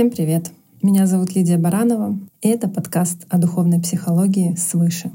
Всем привет! Меня зовут Лидия Баранова, и это подкаст о духовной психологии «Свыше».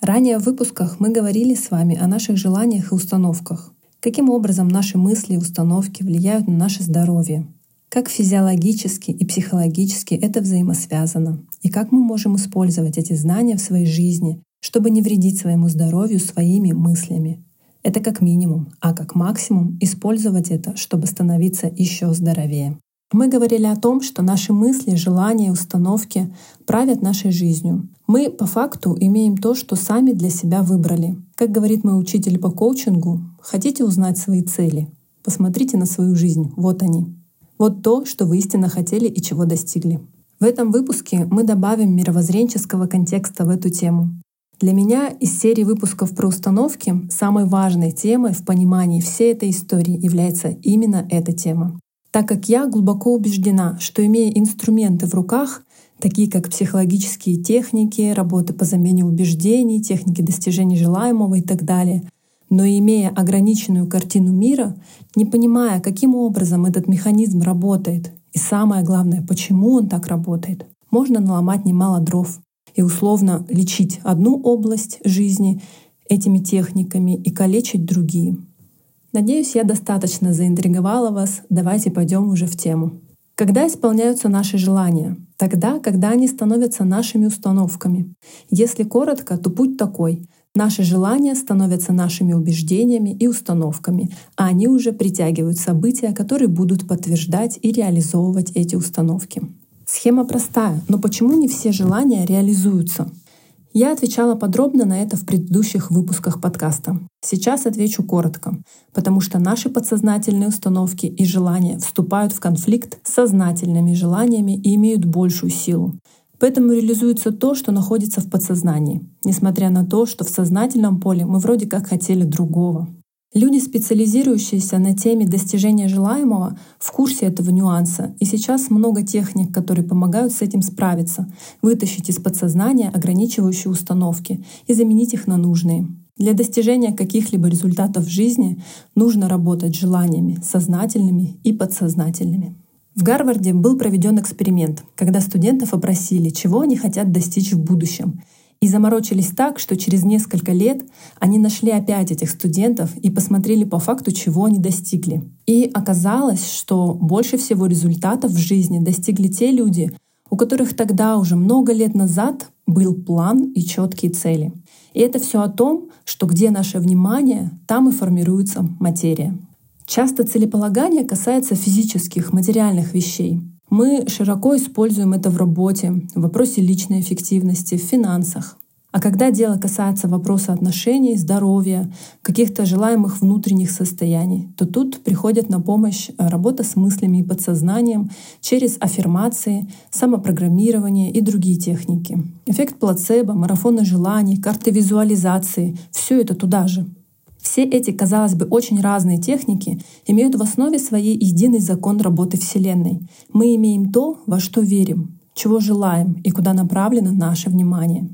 Ранее в выпусках мы говорили с вами о наших желаниях и установках, каким образом наши мысли и установки влияют на наше здоровье, как физиологически и психологически это взаимосвязано, и как мы можем использовать эти знания в своей жизни, чтобы не вредить своему здоровью своими мыслями. Это как минимум, а как максимум использовать это, чтобы становиться еще здоровее. Мы говорили о том, что наши мысли, желания, установки правят нашей жизнью. Мы по факту имеем то, что сами для себя выбрали. Как говорит мой учитель по коучингу, хотите узнать свои цели? Посмотрите на свою жизнь. Вот они. Вот то, что вы истинно хотели и чего достигли. В этом выпуске мы добавим мировоззренческого контекста в эту тему. Для меня из серии выпусков про установки самой важной темой в понимании всей этой истории является именно эта тема так как я глубоко убеждена, что имея инструменты в руках, такие как психологические техники, работы по замене убеждений, техники достижения желаемого и так далее, но имея ограниченную картину мира, не понимая, каким образом этот механизм работает, и самое главное, почему он так работает, можно наломать немало дров и условно лечить одну область жизни этими техниками и калечить другие. Надеюсь, я достаточно заинтриговала вас. Давайте пойдем уже в тему. Когда исполняются наши желания? Тогда, когда они становятся нашими установками. Если коротко, то путь такой. Наши желания становятся нашими убеждениями и установками, а они уже притягивают события, которые будут подтверждать и реализовывать эти установки. Схема простая, но почему не все желания реализуются? Я отвечала подробно на это в предыдущих выпусках подкаста. Сейчас отвечу коротко, потому что наши подсознательные установки и желания вступают в конфликт с сознательными желаниями и имеют большую силу. Поэтому реализуется то, что находится в подсознании, несмотря на то, что в сознательном поле мы вроде как хотели другого. Люди, специализирующиеся на теме достижения желаемого, в курсе этого нюанса, и сейчас много техник, которые помогают с этим справиться, вытащить из подсознания ограничивающие установки и заменить их на нужные. Для достижения каких-либо результатов в жизни нужно работать желаниями сознательными и подсознательными. В Гарварде был проведен эксперимент, когда студентов опросили, чего они хотят достичь в будущем, и заморочились так, что через несколько лет они нашли опять этих студентов и посмотрели по факту, чего они достигли. И оказалось, что больше всего результатов в жизни достигли те люди, у которых тогда уже много лет назад был план и четкие цели. И это все о том, что где наше внимание, там и формируется материя. Часто целеполагание касается физических, материальных вещей. Мы широко используем это в работе, в вопросе личной эффективности, в финансах. А когда дело касается вопроса отношений, здоровья, каких-то желаемых внутренних состояний, то тут приходит на помощь э, работа с мыслями и подсознанием через аффирмации, самопрограммирование и другие техники. Эффект плацебо, марафоны желаний, карты визуализации — все это туда же. Все эти, казалось бы, очень разные техники имеют в основе своей единый закон работы Вселенной. Мы имеем то, во что верим, чего желаем и куда направлено наше внимание.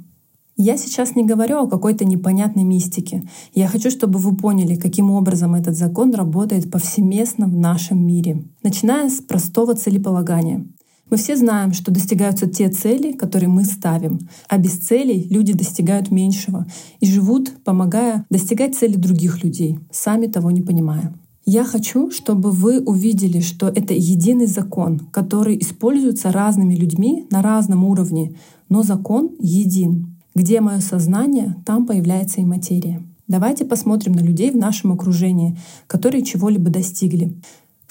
Я сейчас не говорю о какой-то непонятной мистике. Я хочу, чтобы вы поняли, каким образом этот закон работает повсеместно в нашем мире. Начиная с простого целеполагания. Мы все знаем, что достигаются те цели, которые мы ставим, а без целей люди достигают меньшего и живут, помогая достигать цели других людей, сами того не понимая. Я хочу, чтобы вы увидели, что это единый закон, который используется разными людьми на разном уровне, но закон един. Где мое сознание, там появляется и материя. Давайте посмотрим на людей в нашем окружении, которые чего-либо достигли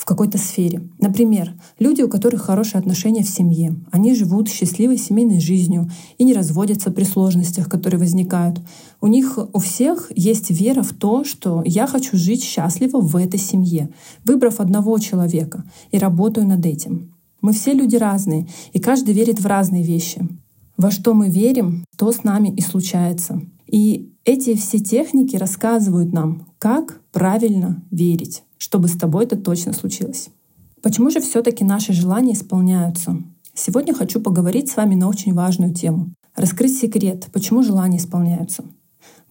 в какой-то сфере. Например, люди, у которых хорошие отношения в семье, они живут счастливой семейной жизнью и не разводятся при сложностях, которые возникают. У них у всех есть вера в то, что я хочу жить счастливо в этой семье, выбрав одного человека и работаю над этим. Мы все люди разные, и каждый верит в разные вещи. Во что мы верим, то с нами и случается. И эти все техники рассказывают нам, как правильно верить чтобы с тобой это точно случилось. Почему же все-таки наши желания исполняются? Сегодня хочу поговорить с вами на очень важную тему. Раскрыть секрет, почему желания исполняются.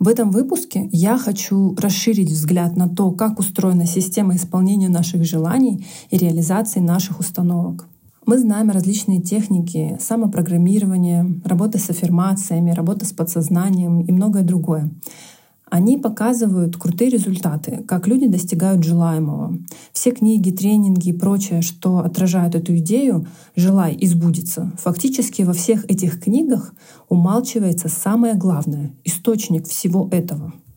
В этом выпуске я хочу расширить взгляд на то, как устроена система исполнения наших желаний и реализации наших установок. Мы знаем различные техники самопрограммирования, работы с аффирмациями, работы с подсознанием и многое другое. Они показывают крутые результаты, как люди достигают желаемого. Все книги, тренинги и прочее, что отражают эту идею «желай, избудется». Фактически во всех этих книгах умалчивается самое главное — источник всего этого —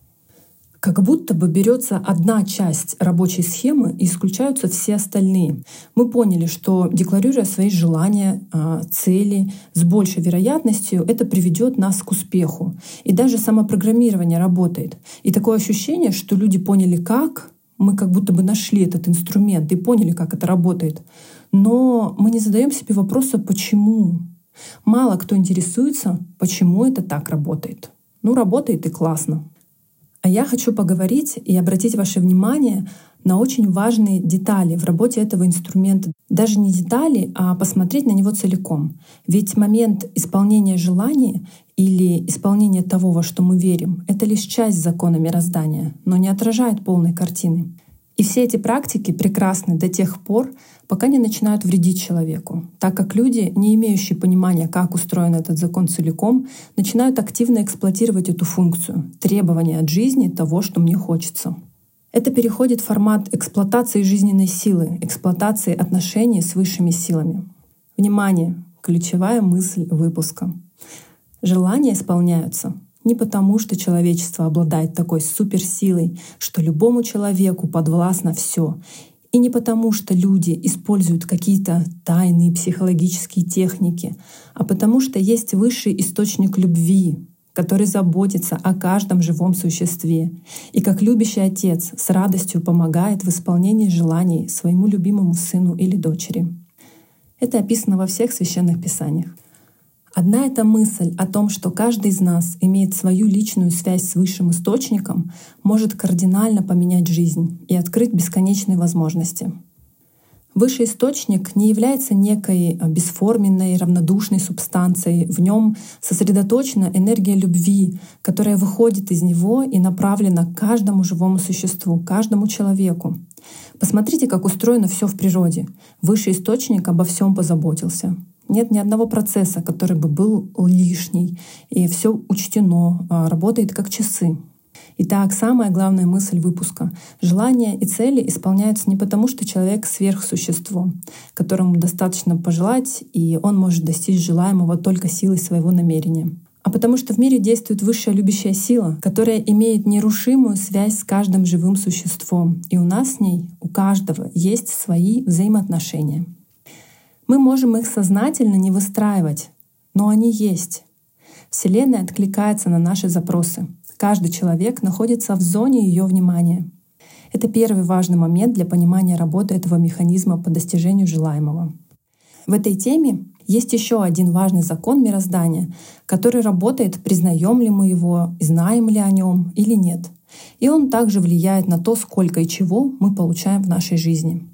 как будто бы берется одна часть рабочей схемы и исключаются все остальные. Мы поняли, что декларируя свои желания, а, цели, с большей вероятностью это приведет нас к успеху. И даже самопрограммирование работает. И такое ощущение, что люди поняли как, мы как будто бы нашли этот инструмент и поняли, как это работает. Но мы не задаем себе вопроса, почему. Мало кто интересуется, почему это так работает. Ну, работает и классно. А я хочу поговорить и обратить ваше внимание на очень важные детали в работе этого инструмента. Даже не детали, а посмотреть на него целиком. Ведь момент исполнения желания или исполнения того, во что мы верим, это лишь часть закона мироздания, но не отражает полной картины. И все эти практики прекрасны до тех пор, пока не начинают вредить человеку, так как люди, не имеющие понимания, как устроен этот закон целиком, начинают активно эксплуатировать эту функцию, требования от жизни того, что мне хочется. Это переходит в формат эксплуатации жизненной силы, эксплуатации отношений с высшими силами. Внимание! Ключевая мысль выпуска. Желания исполняются не потому, что человечество обладает такой суперсилой, что любому человеку подвластно все, и не потому, что люди используют какие-то тайные психологические техники, а потому что есть высший источник любви, который заботится о каждом живом существе и как любящий отец с радостью помогает в исполнении желаний своему любимому сыну или дочери. Это описано во всех священных писаниях. Одна эта мысль о том, что каждый из нас имеет свою личную связь с высшим источником, может кардинально поменять жизнь и открыть бесконечные возможности. Высший источник не является некой бесформенной, равнодушной субстанцией. В нем сосредоточена энергия любви, которая выходит из него и направлена к каждому живому существу, каждому человеку. Посмотрите, как устроено все в природе. Высший источник обо всем позаботился. Нет ни одного процесса, который бы был лишний, и все учтено, а, работает как часы. Итак, самая главная мысль выпуска. Желания и цели исполняются не потому, что человек сверхсущество, которому достаточно пожелать, и он может достичь желаемого только силой своего намерения а потому что в мире действует высшая любящая сила, которая имеет нерушимую связь с каждым живым существом. И у нас с ней, у каждого, есть свои взаимоотношения. Мы можем их сознательно не выстраивать, но они есть. Вселенная откликается на наши запросы. Каждый человек находится в зоне ее внимания. Это первый важный момент для понимания работы этого механизма по достижению желаемого. В этой теме есть еще один важный закон мироздания, который работает, признаем ли мы его, знаем ли о нем или нет. И он также влияет на то, сколько и чего мы получаем в нашей жизни.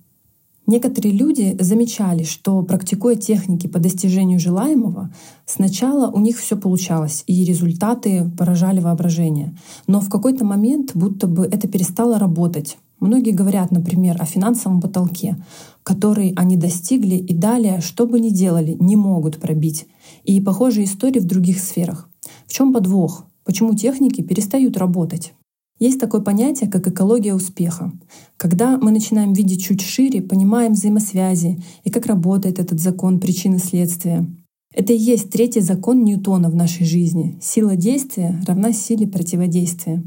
Некоторые люди замечали, что практикуя техники по достижению желаемого, сначала у них все получалось, и результаты поражали воображение. Но в какой-то момент будто бы это перестало работать. Многие говорят, например, о финансовом потолке, который они достигли и далее, что бы ни делали, не могут пробить. И похожие истории в других сферах. В чем подвох? Почему техники перестают работать? Есть такое понятие, как экология успеха. Когда мы начинаем видеть чуть шире, понимаем взаимосвязи и как работает этот закон причины следствия. Это и есть третий закон Ньютона в нашей жизни. Сила действия равна силе противодействия.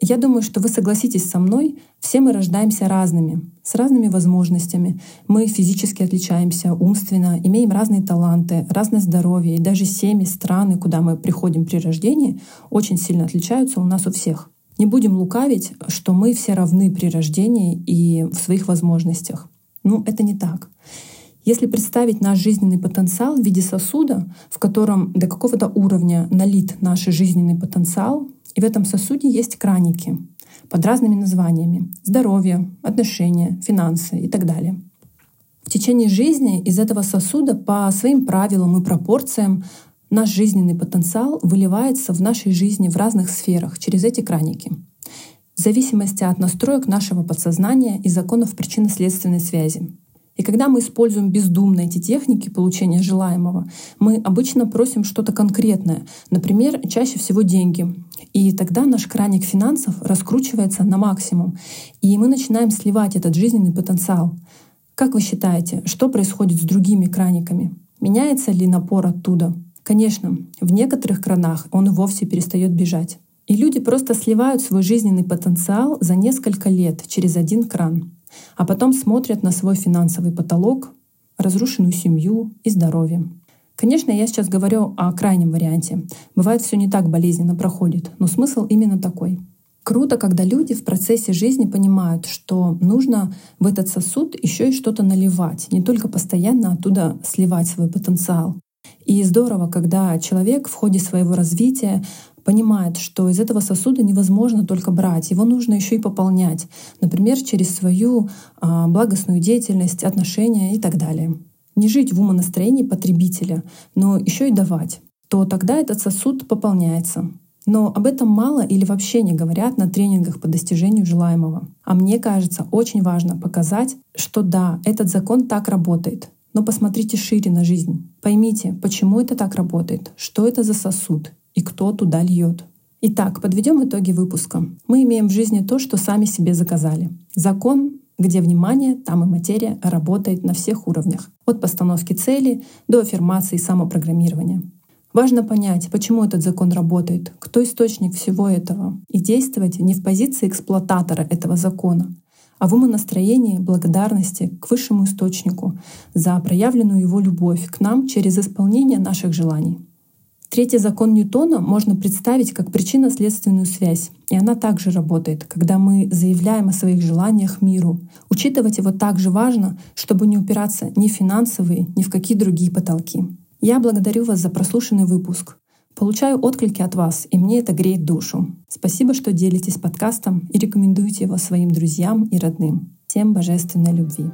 Я думаю, что вы согласитесь со мной, все мы рождаемся разными, с разными возможностями. Мы физически отличаемся, умственно, имеем разные таланты, разное здоровье, и даже семьи, страны, куда мы приходим при рождении, очень сильно отличаются у нас у всех. Не будем лукавить, что мы все равны при рождении и в своих возможностях. Ну, это не так. Если представить наш жизненный потенциал в виде сосуда, в котором до какого-то уровня налит наш жизненный потенциал, и в этом сосуде есть краники под разными названиями — здоровье, отношения, финансы и так далее. В течение жизни из этого сосуда по своим правилам и пропорциям Наш жизненный потенциал выливается в нашей жизни в разных сферах через эти краники. В зависимости от настроек нашего подсознания и законов причинно-следственной связи. И когда мы используем бездумно эти техники получения желаемого, мы обычно просим что-то конкретное, например, чаще всего деньги. И тогда наш краник финансов раскручивается на максимум, и мы начинаем сливать этот жизненный потенциал. Как вы считаете, что происходит с другими краниками? Меняется ли напор оттуда? Конечно, в некоторых кранах он и вовсе перестает бежать. И люди просто сливают свой жизненный потенциал за несколько лет через один кран, а потом смотрят на свой финансовый потолок, разрушенную семью и здоровье. Конечно, я сейчас говорю о крайнем варианте. Бывает, все не так болезненно проходит, но смысл именно такой. Круто, когда люди в процессе жизни понимают, что нужно в этот сосуд еще и что-то наливать, не только постоянно оттуда сливать свой потенциал. И здорово, когда человек в ходе своего развития понимает, что из этого сосуда невозможно только брать, его нужно еще и пополнять, например, через свою а, благостную деятельность, отношения и так далее. Не жить в умонастроении потребителя, но еще и давать, то тогда этот сосуд пополняется. Но об этом мало или вообще не говорят на тренингах по достижению желаемого. А мне кажется, очень важно показать, что да, этот закон так работает. Но посмотрите шире на жизнь. Поймите, почему это так работает, что это за сосуд, и кто туда льет. Итак, подведем итоги выпуска. Мы имеем в жизни то, что сами себе заказали. Закон, где внимание, там и материя работает на всех уровнях. От постановки цели до аффирмации и самопрограммирования. Важно понять, почему этот закон работает, кто источник всего этого, и действовать не в позиции эксплуататора этого закона, а в умонастроении благодарности к высшему источнику за проявленную его любовь к нам через исполнение наших желаний. Третий закон Ньютона можно представить как причинно-следственную связь. И она также работает, когда мы заявляем о своих желаниях миру. Учитывать его также важно, чтобы не упираться ни в финансовые, ни в какие другие потолки. Я благодарю вас за прослушанный выпуск. Получаю отклики от вас, и мне это греет душу. Спасибо, что делитесь подкастом и рекомендуете его своим друзьям и родным. Всем божественной любви.